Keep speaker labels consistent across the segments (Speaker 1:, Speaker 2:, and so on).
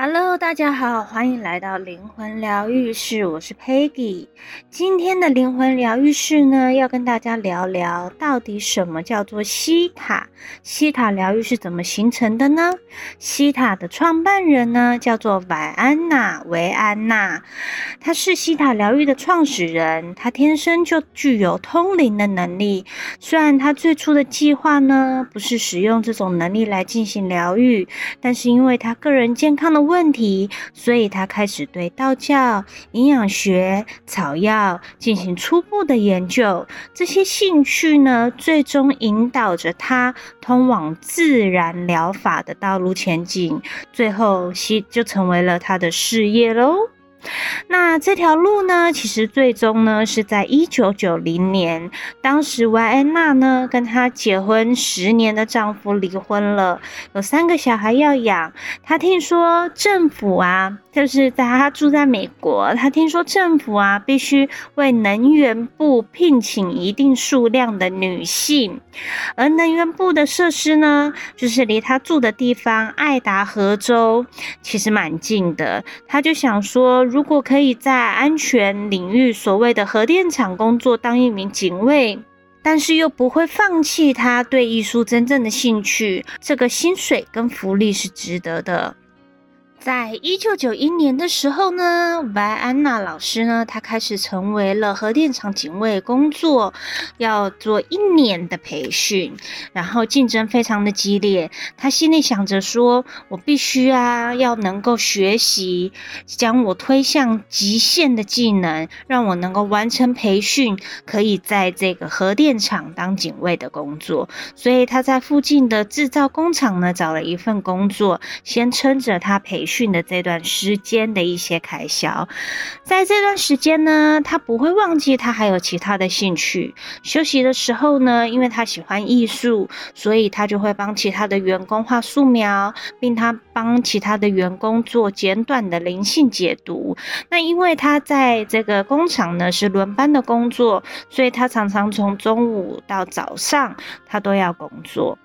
Speaker 1: Hello，大家好，欢迎来到灵魂疗愈室，我是 Peggy。今天的灵魂疗愈室呢，要跟大家聊聊到底什么叫做西塔，西塔疗愈是怎么形成的呢？西塔的创办人呢，叫做维安娜·维安娜，她是西塔疗愈的创始人，她天生就具有通灵的能力。虽然她最初的计划呢，不是使用这种能力来进行疗愈，但是因为她个人健康的问题，所以他开始对道教、营养学、草药进行初步的研究。这些兴趣呢，最终引导着他通往自然疗法的道路前进，最后西就成为了他的事业喽。那这条路呢，其实最终呢是在一九九零年，当时维安娜呢跟她结婚十年的丈夫离婚了，有三个小孩要养。她听说政府啊，就是在她住在美国，她听说政府啊必须为能源部聘请一定数量的女性，而能源部的设施呢，就是离她住的地方爱达荷州其实蛮近的。她就想说，如果可以在安全领域，所谓的核电厂工作，当一名警卫，但是又不会放弃他对艺术真正的兴趣，这个薪水跟福利是值得的。在一九九一年的时候呢，维安娜老师呢，她开始成为了核电厂警卫工作，要做一年的培训，然后竞争非常的激烈。她心里想着说：“我必须啊，要能够学习，将我推向极限的技能，让我能够完成培训，可以在这个核电厂当警卫的工作。”所以她在附近的制造工厂呢，找了一份工作，先撑着她培训。的这段时间的一些开销，在这段时间呢，他不会忘记他还有其他的兴趣。休息的时候呢，因为他喜欢艺术，所以他就会帮其他的员工画素描，并他帮其他的员工做简短的灵性解读。那因为他在这个工厂呢是轮班的工作，所以他常常从中午到早上他都要工作。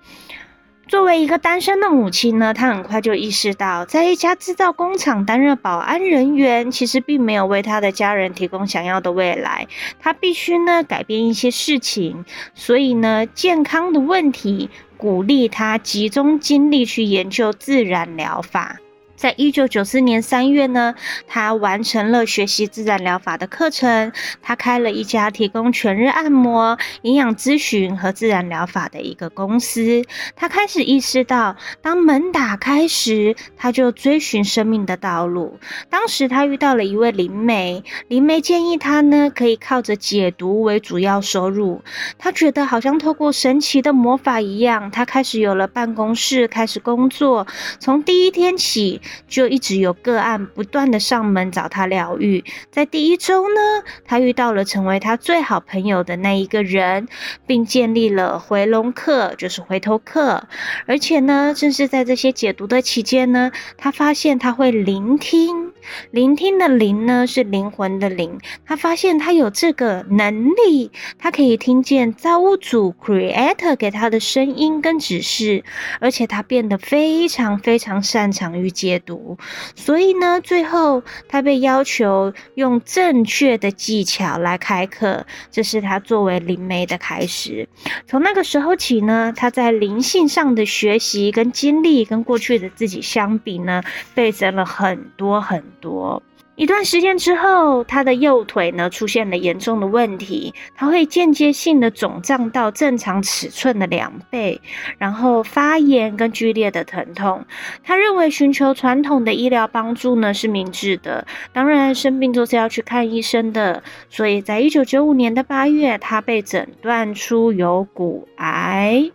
Speaker 1: 作为一个单身的母亲呢，她很快就意识到，在一家制造工厂担任保安人员，其实并没有为她的家人提供想要的未来。她必须呢改变一些事情，所以呢，健康的问题鼓励她集中精力去研究自然疗法。在一九九四年三月呢，他完成了学习自然疗法的课程。他开了一家提供全日按摩、营养咨询和自然疗法的一个公司。他开始意识到，当门打开时，他就追寻生命的道路。当时他遇到了一位灵媒，灵媒建议他呢，可以靠着解读为主要收入。他觉得好像透过神奇的魔法一样，他开始有了办公室，开始工作。从第一天起，就一直有个案不断的上门找他疗愈。在第一周呢，他遇到了成为他最好朋友的那一个人，并建立了回笼客，就是回头客。而且呢，正是在这些解读的期间呢，他发现他会聆听，聆听的灵呢是灵魂的灵。他发现他有这个能力，他可以听见造物主 Creator 给他的声音跟指示，而且他变得非常非常擅长于解读，所以呢，最后他被要求用正确的技巧来开课，这是他作为灵媒的开始。从那个时候起呢，他在灵性上的学习跟经历，跟过去的自己相比呢，倍增了很多很多。一段时间之后，他的右腿呢出现了严重的问题，他会间接性的肿胀到正常尺寸的两倍，然后发炎跟剧烈的疼痛。他认为寻求传统的医疗帮助呢是明智的，当然生病就是要去看医生的。所以在一九九五年的八月，他被诊断出有骨癌。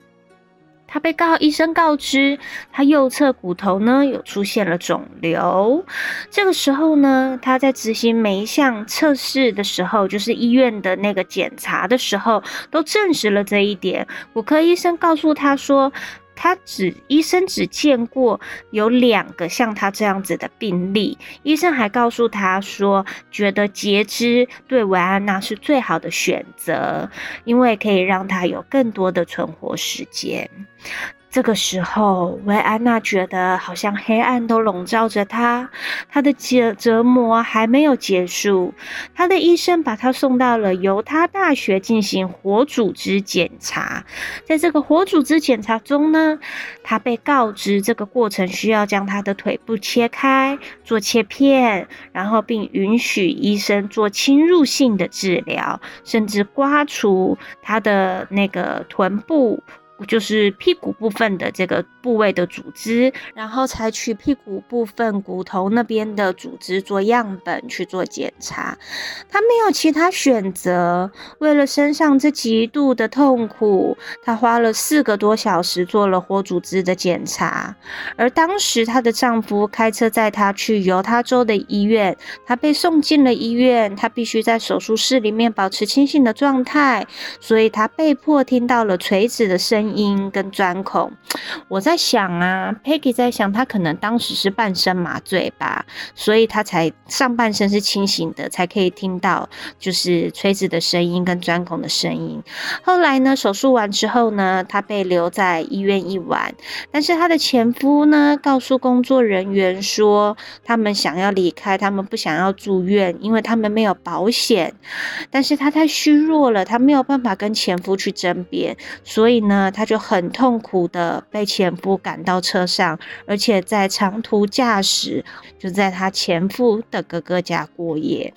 Speaker 1: 他被告医生告知，他右侧骨头呢有出现了肿瘤。这个时候呢，他在执行每一项测试的时候，就是医院的那个检查的时候，都证实了这一点。骨科医生告诉他说，他只医生只见过有两个像他这样子的病例。医生还告诉他说，觉得截肢对维安娜是最好的选择，因为可以让他有更多的存活时间。这个时候，维安娜觉得好像黑暗都笼罩着她，她的折折磨还没有结束。她的医生把她送到了犹他大学进行活组织检查。在这个活组织检查中呢，她被告知这个过程需要将她的腿部切开，做切片，然后并允许医生做侵入性的治疗，甚至刮除她的那个臀部。就是屁股部分的这个部位的组织，然后采取屁股部分骨头那边的组织做样本去做检查。他没有其他选择，为了身上这极度的痛苦，他花了四个多小时做了活组织的检查。而当时她的丈夫开车载她去犹他州的医院，她被送进了医院，她必须在手术室里面保持清醒的状态，所以她被迫听到了锤子的声音。音跟钻孔，我在想啊，Peggy 在想，他可能当时是半身麻醉吧，所以他才上半身是清醒的，才可以听到就是锤子的声音跟钻孔的声音。后来呢，手术完之后呢，他被留在医院一晚，但是他的前夫呢，告诉工作人员说，他们想要离开，他们不想要住院，因为他们没有保险。但是他太虚弱了，他没有办法跟前夫去争辩，所以呢。就很痛苦的被前夫赶到车上，而且在长途驾驶，就在他前夫的哥哥家过夜。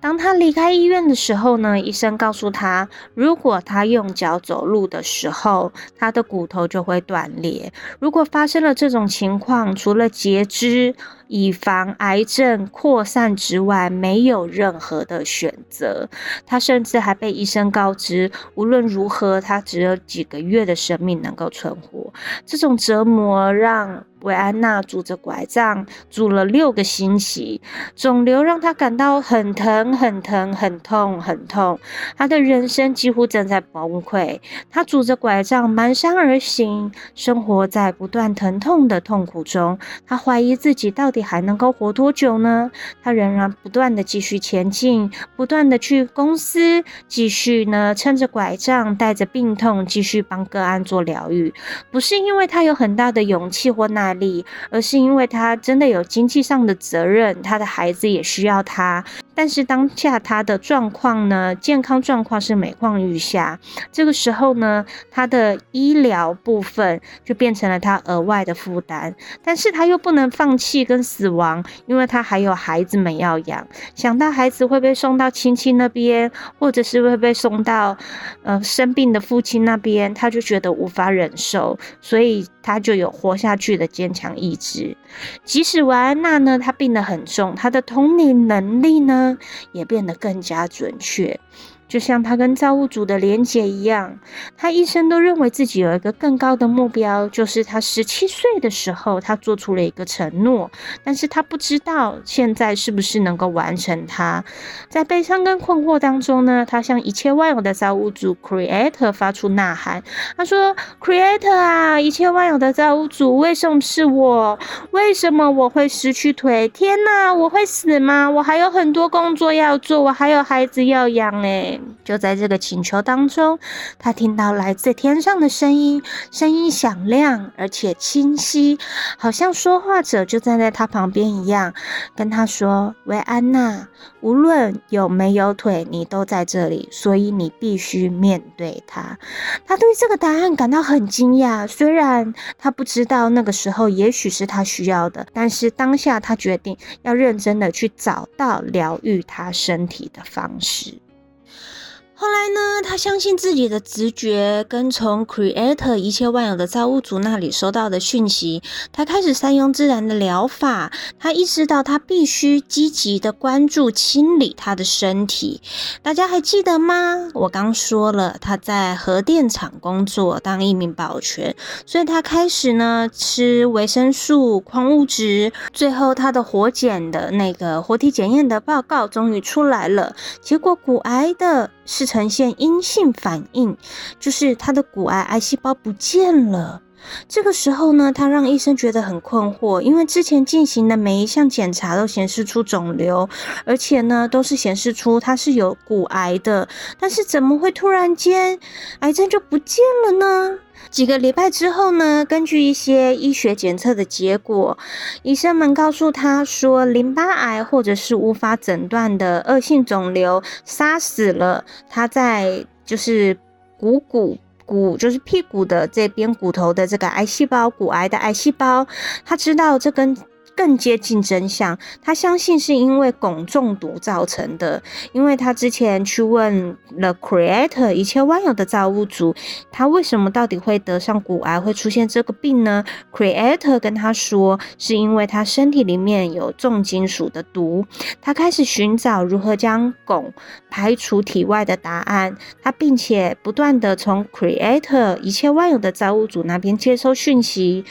Speaker 1: 当他离开医院的时候呢，医生告诉他，如果他用脚走路的时候，他的骨头就会断裂。如果发生了这种情况，除了截肢，以防癌症扩散之外，没有任何的选择。他甚至还被医生告知，无论如何，他只有几个月的生命能够存活。这种折磨让维安娜拄着拐杖拄了六个星期，肿瘤让她感到很疼、很疼、很痛、很痛。她的人生几乎正在崩溃。她拄着拐杖蹒跚而行，生活在不断疼痛的痛苦中。她怀疑自己到底还能够活多久呢？她仍然不断的继续前进，不断的去公司，继续呢撑着拐杖，带着病痛继续帮个案做疗愈。不是因为她有很大的勇气或耐力，而是因为他真的有经济上的责任，他的孩子也需要他。但是当下他的状况呢，健康状况是每况愈下。这个时候呢，他的医疗部分就变成了他额外的负担。但是他又不能放弃跟死亡，因为他还有孩子们要养。想到孩子会被送到亲戚那边，或者是会被送到呃生病的父亲那边，他就觉得无法忍受，所以他就有活下去的坚强意志。即使维安娜呢，她病得很重，她的同理能力呢，也变得更加准确。就像他跟造物主的连结一样，他一生都认为自己有一个更高的目标，就是他十七岁的时候，他做出了一个承诺，但是他不知道现在是不是能够完成它。在悲伤跟困惑当中呢，他向一切万有的造物主 Creator 发出呐喊，他说：“Creator 啊，一切万有的造物主，为什么是我？为什么我会失去腿？天哪，我会死吗？我还有很多工作要做，我还有孩子要养，就在这个请求当中，他听到来自天上的声音，声音响亮而且清晰，好像说话者就站在他旁边一样，跟他说：“维安娜，无论有没有腿，你都在这里，所以你必须面对他。”他对这个答案感到很惊讶，虽然他不知道那个时候也许是他需要的，但是当下他决定要认真的去找到疗愈他身体的方式。后来呢，他相信自己的直觉，跟从 Creator 一切万有的造物主那里收到的讯息，他开始善用自然的疗法。他意识到他必须积极的关注清理他的身体。大家还记得吗？我刚说了，他在核电厂工作，当一名保全，所以他开始呢吃维生素、矿物质。最后，他的活检的那个活体检验的报告终于出来了，结果骨癌的。是呈现阴性反应，就是他的骨癌癌细胞不见了。这个时候呢，他让医生觉得很困惑，因为之前进行的每一项检查都显示出肿瘤，而且呢，都是显示出他是有骨癌的，但是怎么会突然间癌症就不见了呢？几个礼拜之后呢，根据一些医学检测的结果，医生们告诉他说，淋巴癌或者是无法诊断的恶性肿瘤杀死了他在就是股骨骨就是屁股的这边骨头的这个癌细胞，骨癌的癌细胞。他知道这根更接近真相，他相信是因为汞中毒造成的，因为他之前去问了 Creator 一切万有的造物主，他为什么到底会得上骨癌，会出现这个病呢？Creator 跟他说，是因为他身体里面有重金属的毒，他开始寻找如何将汞排除体外的答案，他并且不断的从 Creator 一切万有的造物主那边接收讯息，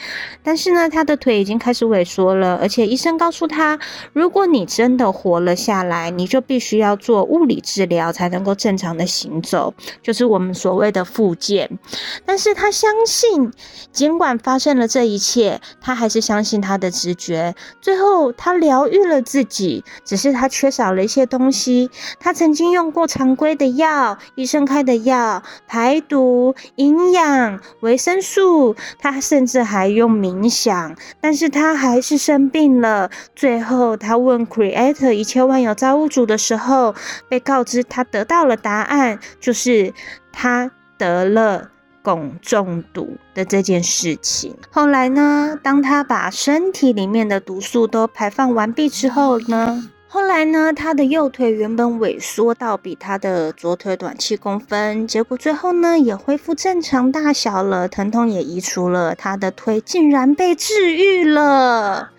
Speaker 1: 但是呢，他的腿已经开始萎缩了。而且医生告诉他，如果你真的活了下来，你就必须要做物理治疗才能够正常的行走，就是我们所谓的复健。但是他相信，尽管发生了这一切，他还是相信他的直觉。最后，他疗愈了自己，只是他缺少了一些东西。他曾经用过常规的药，医生开的药，排毒、营养、维生素，他甚至还用冥想，但是他还是生。病了，最后他问 Creator 一切万有造物主的时候，被告知他得到了答案，就是他得了汞中毒的这件事情。后来呢，当他把身体里面的毒素都排放完毕之后呢，后来呢，他的右腿原本萎缩到比他的左腿短七公分，结果最后呢也恢复正常大小了，疼痛也移除了，他的腿竟然被治愈了。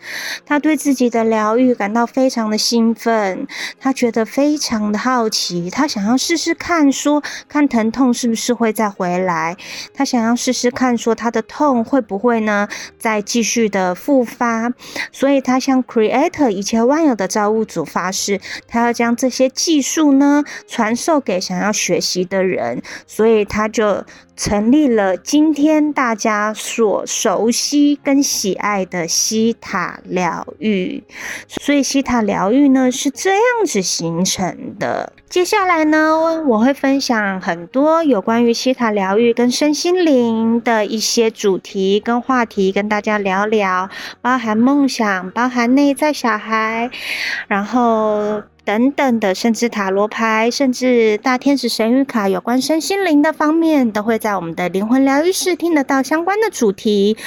Speaker 1: 他对自己的疗愈感到非常的兴奋，他觉得非常的好奇，他想要试试看说，看疼痛是不是会再回来，他想要试试看说他的痛会不会呢再继续的复发，所以他向 Creator 一切万有的造物主。发誓，他要将这些技术呢传授给想要学习的人，所以他就成立了今天大家所熟悉跟喜爱的西塔疗愈。所以西塔疗愈呢是这样子形成的。接下来呢，我会分享很多有关于西塔疗愈跟身心灵的一些主题跟话题，跟大家聊聊，包含梦想，包含内在小孩，然后。等等的，甚至塔罗牌，甚至大天使神谕卡，有关身心灵的方面，都会在我们的灵魂疗愈室听得到相关的主题。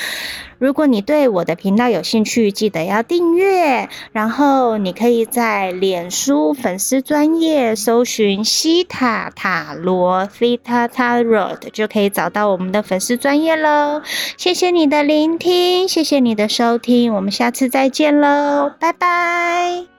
Speaker 1: 如果你对我的频道有兴趣，记得要订阅。然后你可以在脸书粉丝专页搜寻西塔塔罗 （Theta Tarot），就可以找到我们的粉丝专页喽。谢谢你的聆听，谢谢你的收听，我们下次再见喽，拜拜。